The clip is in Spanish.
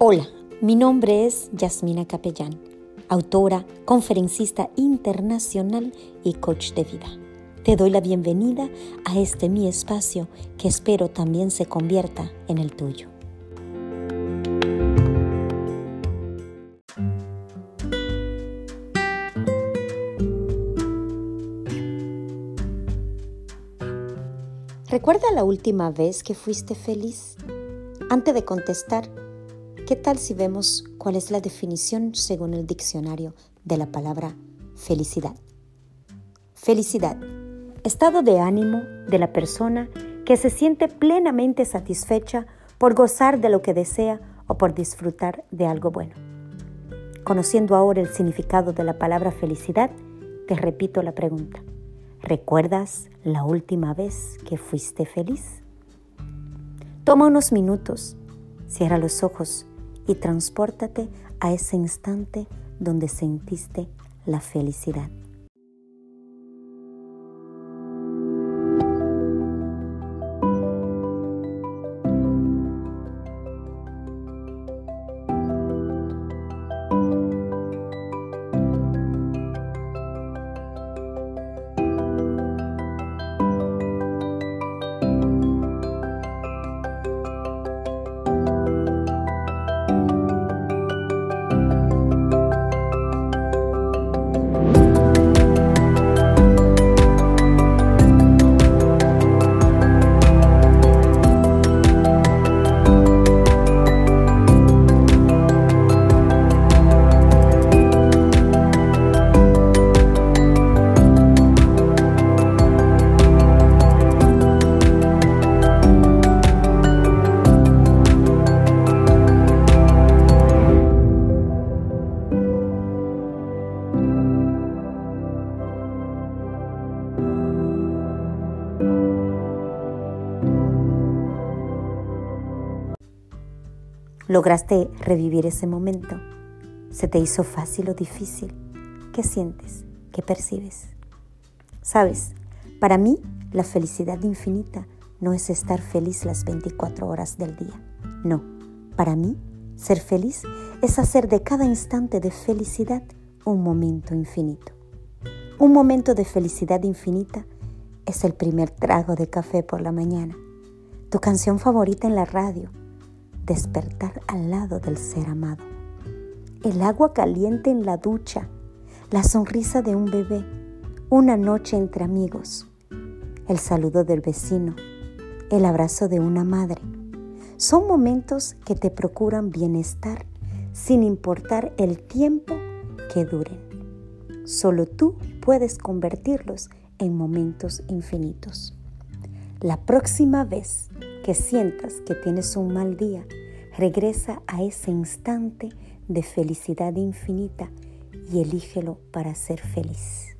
Hola, mi nombre es Yasmina Capellán, autora, conferencista internacional y coach de vida. Te doy la bienvenida a este mi espacio que espero también se convierta en el tuyo. ¿Recuerda la última vez que fuiste feliz? Antes de contestar, ¿Qué tal si vemos cuál es la definición según el diccionario de la palabra felicidad? Felicidad, estado de ánimo de la persona que se siente plenamente satisfecha por gozar de lo que desea o por disfrutar de algo bueno. Conociendo ahora el significado de la palabra felicidad, te repito la pregunta. ¿Recuerdas la última vez que fuiste feliz? Toma unos minutos, cierra los ojos y transpórtate a ese instante donde sentiste la felicidad. ¿Lograste revivir ese momento? ¿Se te hizo fácil o difícil? ¿Qué sientes? ¿Qué percibes? Sabes, para mí la felicidad infinita no es estar feliz las 24 horas del día. No, para mí ser feliz es hacer de cada instante de felicidad un momento infinito. Un momento de felicidad infinita es el primer trago de café por la mañana, tu canción favorita en la radio, despertar al lado del ser amado. El agua caliente en la ducha, la sonrisa de un bebé, una noche entre amigos, el saludo del vecino, el abrazo de una madre. Son momentos que te procuran bienestar sin importar el tiempo que duren. Solo tú puedes convertirlos en momentos infinitos. La próxima vez que sientas que tienes un mal día, regresa a ese instante de felicidad infinita y elígelo para ser feliz.